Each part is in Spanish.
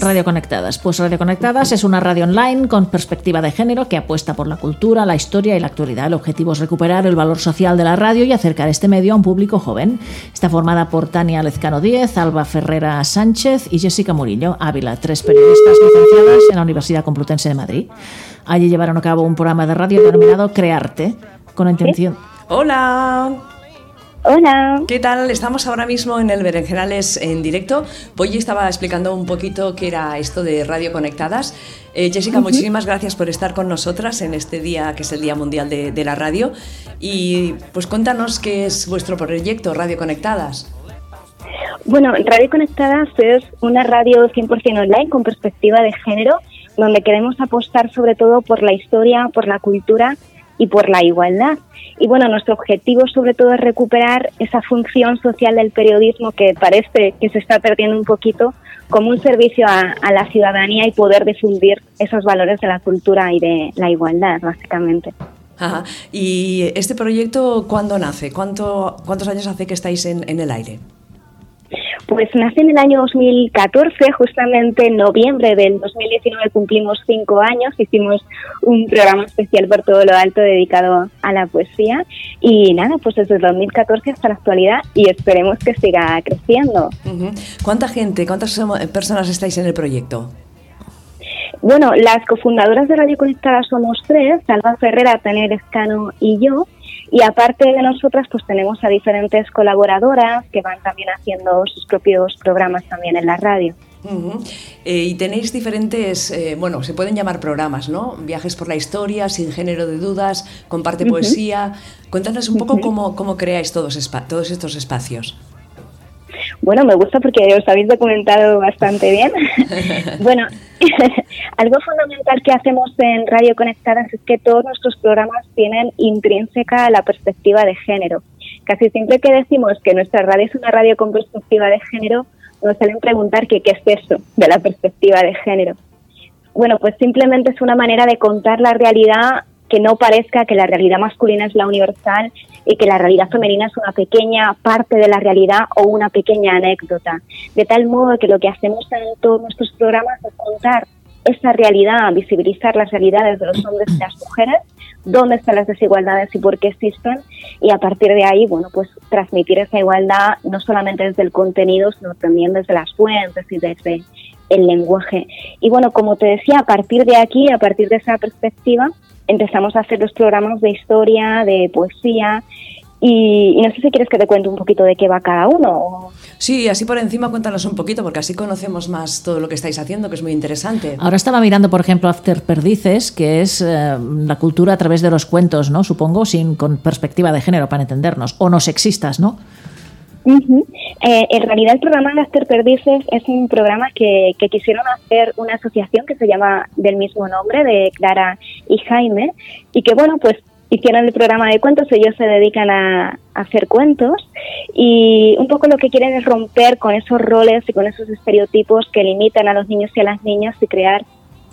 Radio Conectadas. Pues Radio Conectadas es una radio online con perspectiva de género que apuesta por la cultura, la historia y la actualidad. El objetivo es recuperar el valor social de la radio y acercar este medio a un público joven. Está formada por Tania Lezcano Díez, Alba Ferrera Sánchez y Jessica Murillo Ávila, tres periodistas licenciadas en la Universidad Complutense de Madrid. Allí llevaron a cabo un programa de radio denominado Crearte, con la intención... Hola. Hola. ¿Qué tal? Estamos ahora mismo en el Berenjenales en directo. Polly estaba explicando un poquito qué era esto de Radio Conectadas. Eh, Jessica, muchísimas gracias por estar con nosotras en este día que es el Día Mundial de, de la Radio. Y pues cuéntanos qué es vuestro proyecto, Radio Conectadas. Bueno, Radio Conectadas es una radio 100% online con perspectiva de género, donde queremos apostar sobre todo por la historia, por la cultura y por la igualdad. Y bueno, nuestro objetivo sobre todo es recuperar esa función social del periodismo que parece que se está perdiendo un poquito como un servicio a, la ciudadanía y poder difundir esos valores de la cultura y de la igualdad, básicamente. ¿Y este proyecto cuándo nace? ¿Cuánto, ¿Cuántos años hace que estáis en el aire? Pues nace en el año 2014, justamente en noviembre del 2019 cumplimos cinco años, hicimos un programa especial por todo lo alto dedicado a la poesía y nada, pues desde el 2014 hasta la actualidad y esperemos que siga creciendo. ¿Cuánta gente, cuántas personas estáis en el proyecto? Bueno, las cofundadoras de Radio Conectada somos tres, Salva Ferrera, Tania Escano y yo. Y aparte de nosotras, pues tenemos a diferentes colaboradoras que van también haciendo sus propios programas también en la radio. Eh, y tenéis diferentes, eh, bueno, se pueden llamar programas, ¿no? Viajes por la historia, sin género de dudas, comparte poesía. Cuéntanos un poco cómo, cómo creáis todos, todos estos espacios. Bueno, me gusta porque os habéis documentado bastante bien. bueno, algo fundamental que hacemos en Radio Conectadas es que todos nuestros programas tienen intrínseca la perspectiva de género. Casi siempre que decimos que nuestra radio es una radio con perspectiva de género, nos suelen preguntar que qué es eso de la perspectiva de género. Bueno, pues simplemente es una manera de contar la realidad que no parezca que la realidad masculina es la universal y que la realidad femenina es una pequeña parte de la realidad o una pequeña anécdota. De tal modo que lo que hacemos en todos nuestros programas es contar esa realidad, visibilizar las realidades de los hombres y las mujeres, dónde están las desigualdades y por qué existen, y a partir de ahí, bueno, pues transmitir esa igualdad no solamente desde el contenido, sino también desde las fuentes y desde el lenguaje. Y bueno, como te decía, a partir de aquí, a partir de esa perspectiva, empezamos a hacer los programas de historia, de poesía. Y, no sé si quieres que te cuente un poquito de qué va cada uno. Sí, así por encima cuéntanos un poquito, porque así conocemos más todo lo que estáis haciendo, que es muy interesante. Ahora estaba mirando, por ejemplo, After Perdices, que es eh, la cultura a través de los cuentos, ¿no? Supongo, sin con perspectiva de género, para entendernos, o no sexistas, ¿no? Eh, en realidad el programa After Perdices es un programa que, quisieron hacer una asociación que se llama del mismo nombre, de Clara y Jaime, y que bueno, pues hicieron el programa de cuentos, ellos se dedican a, hacer cuentos y un poco lo que quieren es romper con esos roles y con esos estereotipos que limitan a los niños y a las niñas y crear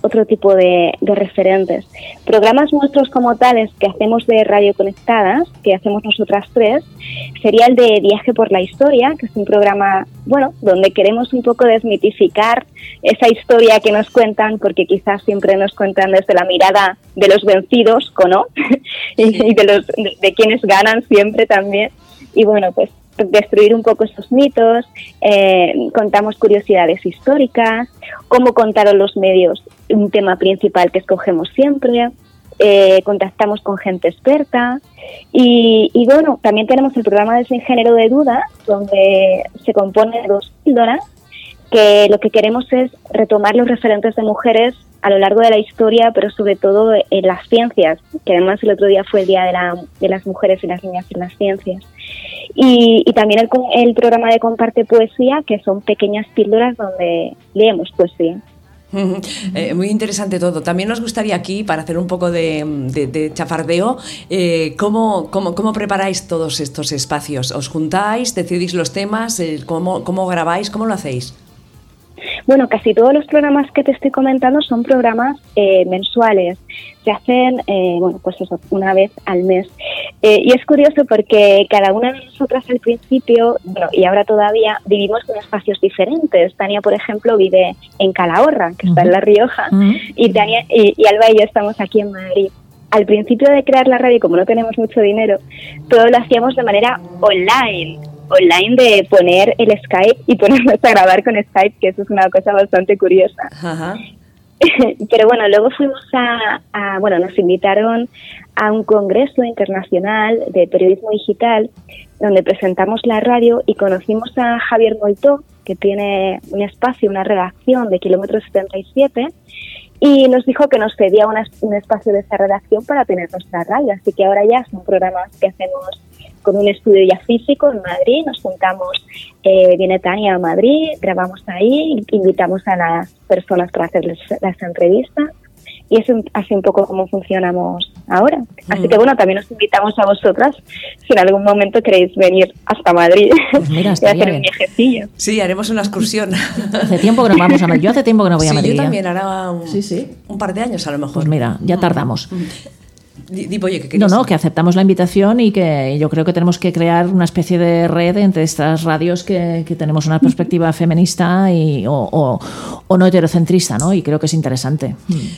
otro tipo de, referentes. Programas nuestros como tales que hacemos de Radio Conectadas, que hacemos nosotras tres, sería el de Viaje por la Historia, que es un programa, bueno, donde queremos un poco desmitificar esa historia que nos cuentan, porque quizás siempre nos cuentan desde la mirada de los vencidos, ¿no? y de, los, de quienes ganan siempre también. Y bueno, pues destruir un poco esos mitos, eh, contamos curiosidades históricas, cómo contaron los medios un tema principal que escogemos siempre, eh, contactamos con gente experta y, bueno, también tenemos el programa de Sin Género de Duda, donde se compone de dos píldoras, que lo que queremos es retomar los referentes de mujeres a lo largo de la historia, pero sobre todo en las ciencias, que además el otro día fue el Día de, la, de las Mujeres y las Niñas en las Ciencias. Y, también el, el programa de Comparte Poesía, que son pequeñas píldoras donde leemos poesía. Eh, muy interesante todo. También nos gustaría aquí, para hacer un poco de, chafardeo, eh, ¿cómo, cómo, preparáis todos estos espacios? ¿Os juntáis, decidís los temas? ¿cómo, ¿Cómo grabáis? ¿Cómo lo hacéis? Bueno, casi todos los programas que te estoy comentando son programas eh, mensuales. Se hacen, eh, bueno, pues eso, una vez al mes. Eh, y es curioso porque cada una de nosotras al principio, bueno, y ahora todavía, vivimos en espacios diferentes. Tania, por ejemplo, vive en Calahorra, que está en La Rioja, y, Tania, y, y Alba y yo estamos aquí en Madrid al principio de crear la radio, como no tenemos mucho dinero, todo lo hacíamos de manera online online de poner el Skype y ponernos a grabar con Skype, que eso es una cosa bastante curiosa. Pero bueno, luego fuimos a, bueno, nos invitaron a un congreso internacional de periodismo digital donde presentamos la radio y conocimos a Javier Moitó, que tiene un espacio, una redacción de kilómetro 77 y nos dijo que nos pedía un espacio de esa redacción para tener nuestra radio. Así que ahora ya son programas que hacemos con un estudio ya físico en Madrid, nos juntamos, eh, viene Tania a Madrid, grabamos ahí, invitamos a las personas para hacerles las entrevistas y es así un poco como funcionamos ahora. Así que bueno, también os invitamos a vosotras si en algún momento queréis venir hasta Madrid pues mira, y hacer un viajecillo. Sí, haremos una excursión. hace tiempo que no vamos a Madrid. Yo hace tiempo que no voy a Madrid. Yo también, hará un, un par de años a lo mejor. Pues mira, ya tardamos. Que no, no, que aceptamos la invitación y que yo creo que tenemos que crear una especie de red entre estas radios que, tenemos una perspectiva feminista y, o, no heterocentrista, ¿no? Y creo que es interesante.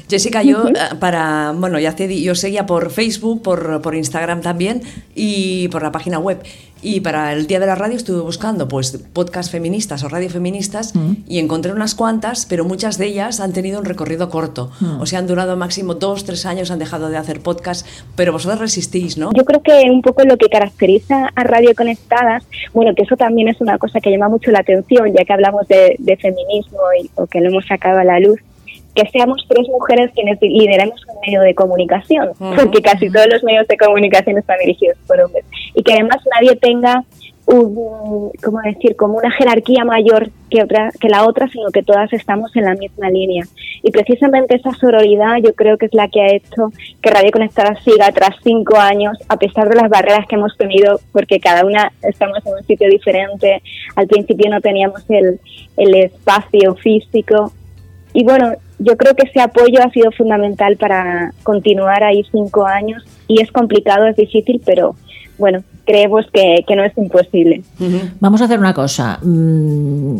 Jessica, yo eh, para, bueno, ya te, yo seguía por Facebook, por, por Instagram también y por la página web. Y para el Día de la Radio estuve buscando pues podcast feministas o radio feministas mm. y encontré unas cuantas, pero muchas de ellas han tenido un recorrido corto. Mm. O sea, han durado máximo dos, tres años, han dejado de hacer podcast, pero vosotros resistís, ¿no? Yo creo que un poco lo que caracteriza a Radio Conectadas, bueno, que eso también es una cosa que llama mucho la atención, ya que hablamos de, feminismo y, o que lo hemos sacado a la luz, que seamos tres mujeres quienes lideremos un medio de comunicación, porque casi todos los medios de comunicación están dirigidos por hombres, y que además nadie tenga un, ¿cómo decir?, como una jerarquía mayor que, otra, que la otra, sino que todas estamos en la misma línea. Y precisamente esa sororidad yo creo que es la que ha hecho que Radio Conectada siga tras cinco años, a pesar de las barreras que hemos tenido, porque cada una estamos en un sitio diferente. Al principio no teníamos el, el espacio físico. Y bueno, yo creo que ese apoyo ha sido fundamental para continuar ahí cinco años y es complicado, es difícil, pero bueno, creemos que, no es imposible. Vamos a hacer una cosa. Mm,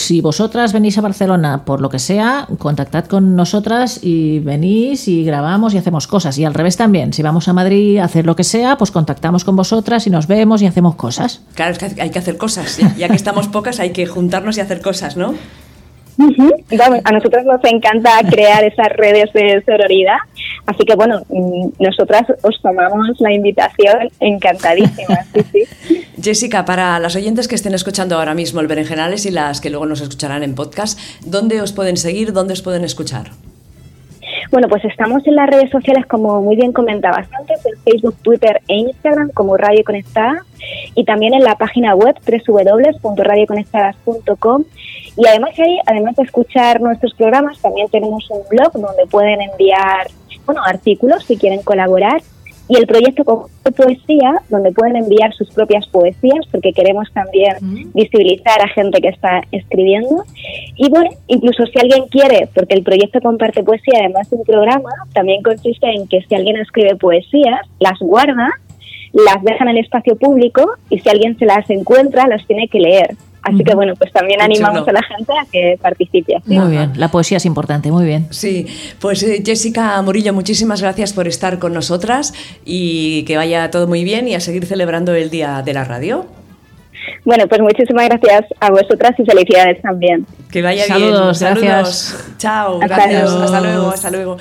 si vosotras venís a Barcelona por lo que sea, contactad con nosotras y venís y grabamos y hacemos cosas. Y al revés también, si vamos a Madrid a hacer lo que sea, pues contactamos con vosotras y nos vemos y hacemos cosas. Claro, es que hay que hacer cosas. Ya que estamos pocas, hay que juntarnos y hacer cosas, ¿no? A nosotros nos encanta crear esas redes de sororidad, así que bueno, mm, nosotras os tomamos la invitación encantadísimas. Jessica, para las oyentes que estén escuchando ahora mismo el Berenjenales y las que luego nos escucharán en podcast, ¿dónde os pueden seguir? ¿Dónde os pueden escuchar? Bueno, pues estamos en las redes sociales, como muy bien comentabas antes, en Facebook, Twitter e Instagram como Radio Conectada y también en la página web www.radioconectadas.com y además ahí, además de escuchar nuestros programas, también tenemos un blog donde pueden enviar bueno, artículos si quieren colaborar y el proyecto con poesía, donde pueden enviar sus propias poesías, porque queremos también visibilizar a gente que está escribiendo. Y bueno, incluso si alguien quiere, porque el proyecto comparte poesía, además de un programa, también consiste en que si alguien escribe poesías, las guarda, las deja en el espacio público y si alguien se las encuentra, las tiene que leer. Así que bueno, pues también animamos a la gente a que participe. Muy bien, la poesía es importante, muy bien. Sí, pues eh, Jessica Murillo, muchísimas gracias por estar con nosotras y que vaya todo muy bien y a seguir celebrando el Día de la Radio. Bueno, pues muchísimas gracias a vosotras y felicidades también. Que vaya bien. Saludos, gracias. Chao, gracias. Hasta luego, hasta luego.